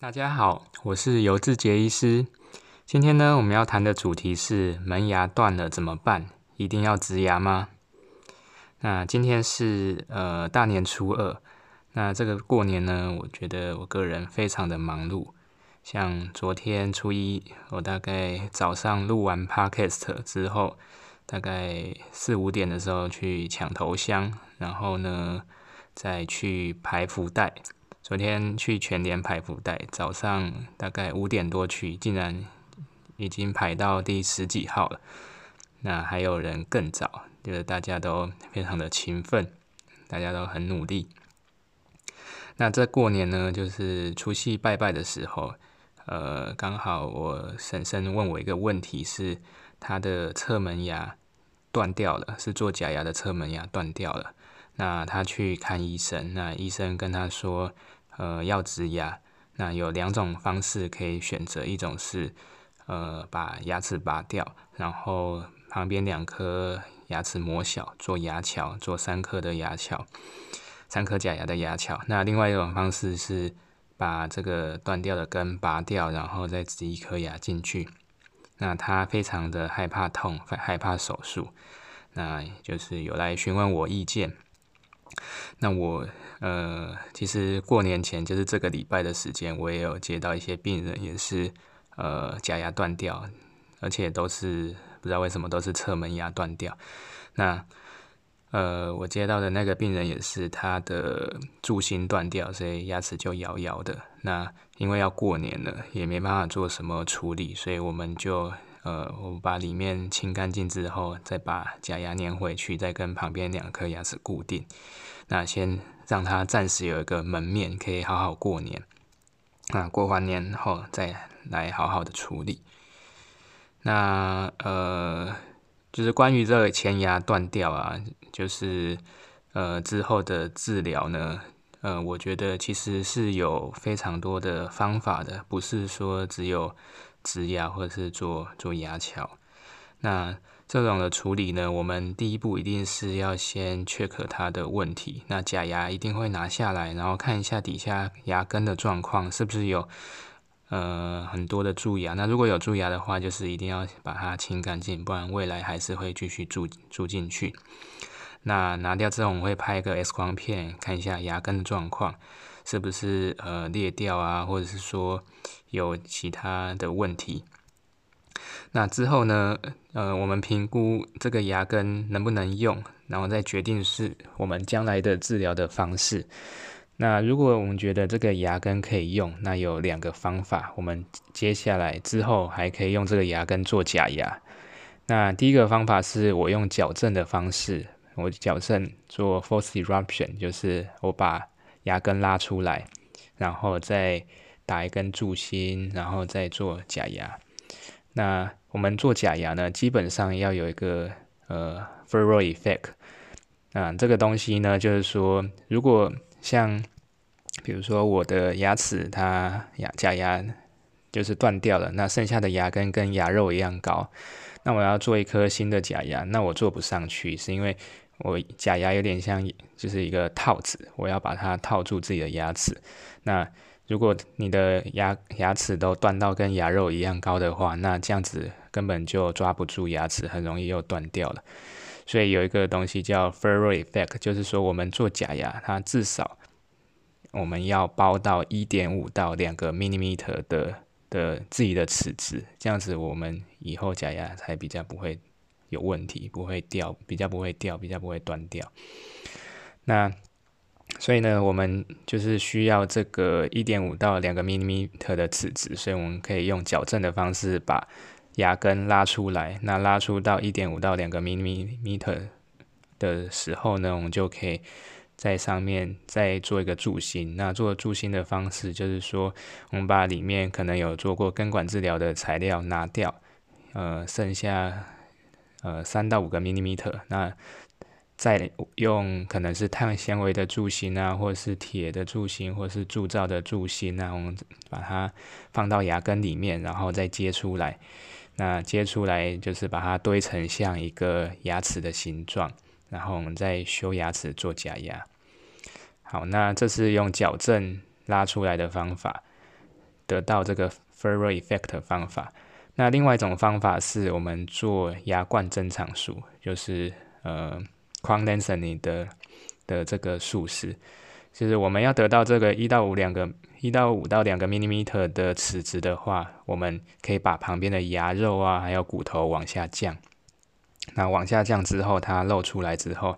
大家好，我是尤志杰医师。今天呢，我们要谈的主题是门牙断了怎么办？一定要植牙吗？那今天是呃大年初二，那这个过年呢，我觉得我个人非常的忙碌。像昨天初一，我大概早上录完 podcast 之后，大概四五点的时候去抢头香，然后呢再去排福袋。昨天去全联排福袋，早上大概五点多去，竟然已经排到第十几号了。那还有人更早，就是大家都非常的勤奋，大家都很努力。那这过年呢，就是除夕拜拜的时候，呃，刚好我婶婶问我一个问题，是她的侧门牙断掉了，是做假牙的侧门牙断掉了。那他去看医生，那医生跟他说。呃，要植牙，那有两种方式可以选择，一种是呃把牙齿拔掉，然后旁边两颗牙齿磨小做牙桥，做三颗的牙桥，三颗假牙的牙桥。那另外一种方式是把这个断掉的根拔掉，然后再植一颗牙进去。那他非常的害怕痛，害怕手术，那就是有来询问我意见。那我呃，其实过年前就是这个礼拜的时间，我也有接到一些病人，也是呃假牙断掉，而且都是不知道为什么都是侧门牙断掉。那呃，我接到的那个病人也是他的柱心断掉，所以牙齿就摇摇的。那因为要过年了，也没办法做什么处理，所以我们就呃，我把里面清干净之后，再把假牙粘回去，再跟旁边两颗牙齿固定。那先让它暂时有一个门面，可以好好过年。那过完年后再来好好的处理。那呃，就是关于这个前牙断掉啊，就是呃之后的治疗呢，呃，我觉得其实是有非常多的方法的，不是说只有植牙或者是做做牙桥。那这种的处理呢，我们第一步一定是要先 check 它的问题。那假牙一定会拿下来，然后看一下底下牙根的状况是不是有呃很多的蛀牙。那如果有蛀牙的话，就是一定要把它清干净，不然未来还是会继续蛀蛀进去。那拿掉之后，我们会拍一个 X 光片，看一下牙根的状况是不是呃裂掉啊，或者是说有其他的问题。那之后呢？呃，我们评估这个牙根能不能用，然后再决定是我们将来的治疗的方式。那如果我们觉得这个牙根可以用，那有两个方法。我们接下来之后还可以用这个牙根做假牙。那第一个方法是我用矫正的方式，我矫正做 force eruption，就是我把牙根拉出来，然后再打一根柱心，然后再做假牙。那我们做假牙呢，基本上要有一个呃 furrow effect。啊，这个东西呢，就是说，如果像比如说我的牙齿它牙假牙就是断掉了，那剩下的牙根跟牙肉一样高，那我要做一颗新的假牙，那我做不上去，是因为我假牙有点像就是一个套子，我要把它套住自己的牙齿，那。如果你的牙牙齿都断到跟牙肉一样高的话，那这样子根本就抓不住牙齿，很容易又断掉了。所以有一个东西叫 furrow effect，就是说我们做假牙，它至少我们要包到一点五到两个 millimeter 的的自己的齿质，这样子我们以后假牙才比较不会有问题，不会掉，比较不会掉，比较不会断掉。那所以呢，我们就是需要这个一点五到两个 millimeter 的尺子，所以我们可以用矫正的方式把牙根拉出来。那拉出到一点五到两个 millimeter 的时候呢，我们就可以在上面再做一个柱心。那做柱心的方式就是说，我们把里面可能有做过根管治疗的材料拿掉，呃，剩下呃三到五个 millimeter。那再用可能是碳纤维的柱心啊，或者是铁的柱心，或者是铸造的柱心啊，我们把它放到牙根里面，然后再接出来。那接出来就是把它堆成像一个牙齿的形状，然后我们再修牙齿做假牙。好，那这是用矫正拉出来的方法。得到这个 Furrow Effect 方法。那另外一种方法是我们做牙冠增长术，就是呃 Crown Lengthening 的的这个术式，就是我们要得到这个一到五两个一到五到两个 millimeter 的齿质的话，我们可以把旁边的牙肉啊还有骨头往下降。那往下降之后，它露出来之后，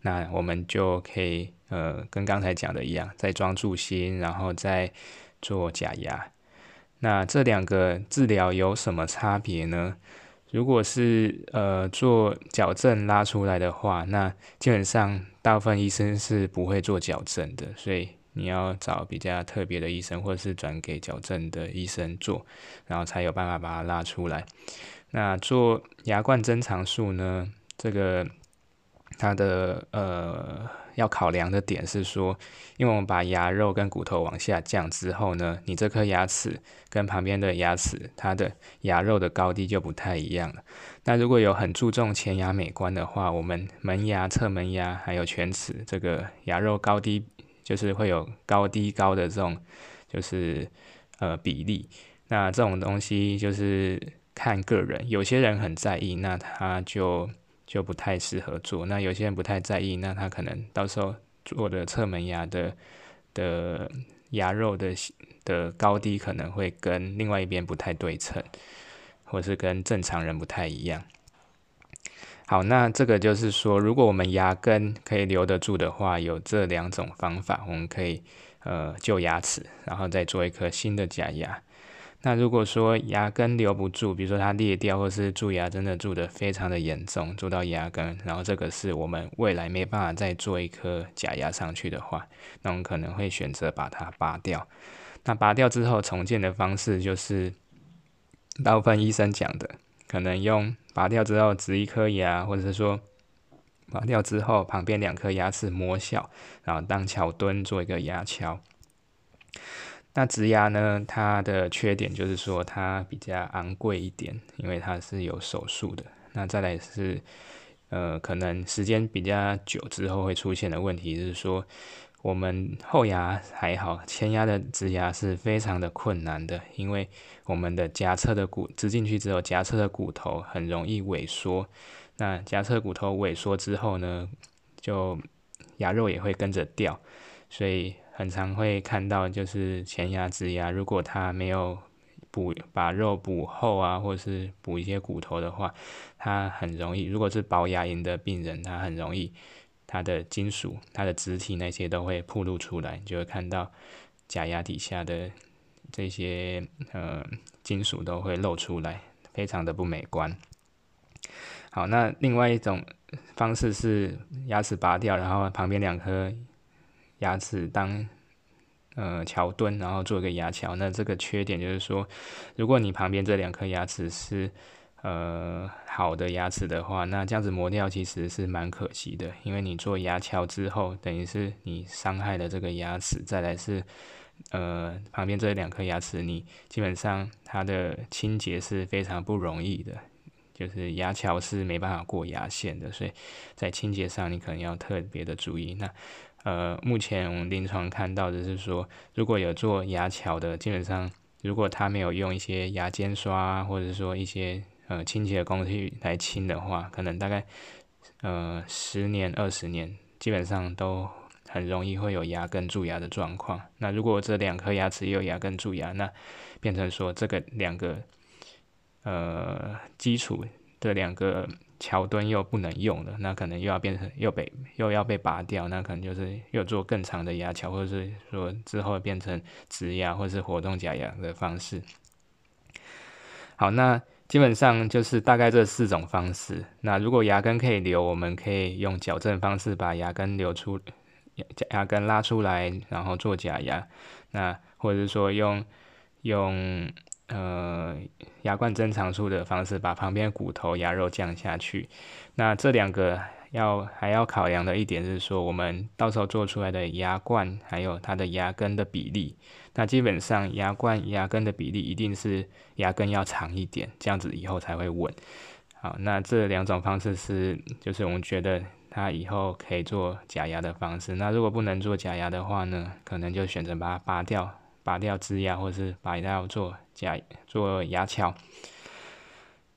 那我们就可以呃跟刚才讲的一样，再装柱心，然后再做假牙。那这两个治疗有什么差别呢？如果是呃做矫正拉出来的话，那基本上大部分医生是不会做矫正的，所以你要找比较特别的医生，或者是转给矫正的医生做，然后才有办法把它拉出来。那做牙冠增长术呢？这个它的呃要考量的点是说，因为我们把牙肉跟骨头往下降之后呢，你这颗牙齿跟旁边的牙齿，它的牙肉的高低就不太一样了。那如果有很注重前牙美观的话，我们门牙、侧门牙还有全齿这个牙肉高低，就是会有高低高的这种就是呃比例。那这种东西就是。看个人，有些人很在意，那他就就不太适合做；那有些人不太在意，那他可能到时候做的侧门牙的的牙肉的的高低可能会跟另外一边不太对称，或是跟正常人不太一样。好，那这个就是说，如果我们牙根可以留得住的话，有这两种方法，我们可以呃救牙齿，然后再做一颗新的假牙。那如果说牙根留不住，比如说它裂掉，或是蛀牙真的蛀得非常的严重，蛀到牙根，然后这个是我们未来没办法再做一颗假牙上去的话，那我们可能会选择把它拔掉。那拔掉之后重建的方式就是大部分医生讲的，可能用拔掉之后植一颗牙，或者是说拔掉之后旁边两颗牙齿磨小，然后当桥墩做一个牙桥。那植牙呢？它的缺点就是说它比较昂贵一点，因为它是有手术的。那再来是，呃，可能时间比较久之后会出现的问题就是说，我们后牙还好，前牙的植牙是非常的困难的，因为我们的颊侧的骨植进去之后，颊侧的骨头很容易萎缩。那颊侧骨头萎缩之后呢，就牙肉也会跟着掉，所以。很常会看到，就是前牙植牙，如果它没有补把肉补厚啊，或者是补一些骨头的话，它很容易。如果是薄牙龈的病人，他很容易，他的金属、他的肢体那些都会暴露出来，就会看到假牙底下的这些呃金属都会露出来，非常的不美观。好，那另外一种方式是牙齿拔掉，然后旁边两颗。牙齿当呃桥墩，然后做一个牙桥。那这个缺点就是说，如果你旁边这两颗牙齿是呃好的牙齿的话，那这样子磨掉其实是蛮可惜的。因为你做牙桥之后，等于是你伤害了这个牙齿。再来是呃旁边这两颗牙齿，你基本上它的清洁是非常不容易的，就是牙桥是没办法过牙线的，所以在清洁上你可能要特别的注意。那呃，目前我们临床看到的是说，如果有做牙桥的，基本上如果他没有用一些牙尖刷，或者说一些呃清洁的工具来清的话，可能大概呃十年、二十年，基本上都很容易会有牙根蛀牙的状况。那如果这两颗牙齿也有牙根蛀牙，那变成说这个两个呃基础的两个。桥墩又不能用了，那可能又要变成又被又要被拔掉，那可能就是又做更长的牙桥，或者是说之后变成植牙或是活动假牙的方式。好，那基本上就是大概这四种方式。那如果牙根可以留，我们可以用矫正方式把牙根留出，牙牙根拉出来，然后做假牙。那或者是说用用。呃，牙冠增长术的方式，把旁边骨头、牙肉降下去。那这两个要还要考量的一点是说，我们到时候做出来的牙冠还有它的牙根的比例。那基本上牙冠、牙根的比例一定是牙根要长一点，这样子以后才会稳。好，那这两种方式是，就是我们觉得它以后可以做假牙的方式。那如果不能做假牙的话呢，可能就选择把它拔掉。拔掉支牙，或者是拔掉做假做牙桥。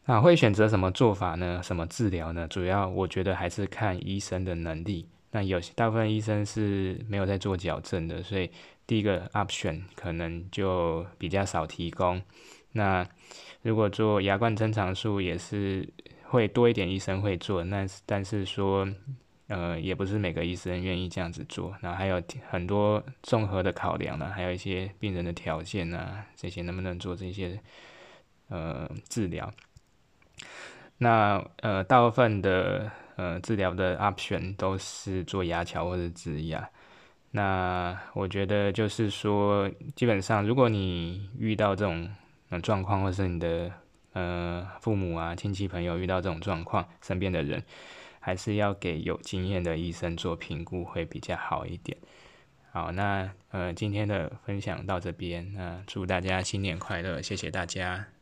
那会选择什么做法呢？什么治疗呢？主要我觉得还是看医生的能力。那有大部分医生是没有在做矫正的，所以第一个 option 可能就比较少提供。那如果做牙冠增长术，也是会多一点医生会做。那但是说，呃，也不是每个医生愿意这样子做。然后还有很多综合的考量呢，还有一些病人的条件啊，这些能不能做这些呃治疗？那呃，大部分的呃治疗的 option 都是做牙桥或者植牙。那我觉得就是说，基本上如果你遇到这种状况，或是你的呃父母啊、亲戚朋友遇到这种状况，身边的人还是要给有经验的医生做评估会比较好一点。好，那呃今天的分享到这边，那祝大家新年快乐，谢谢大家。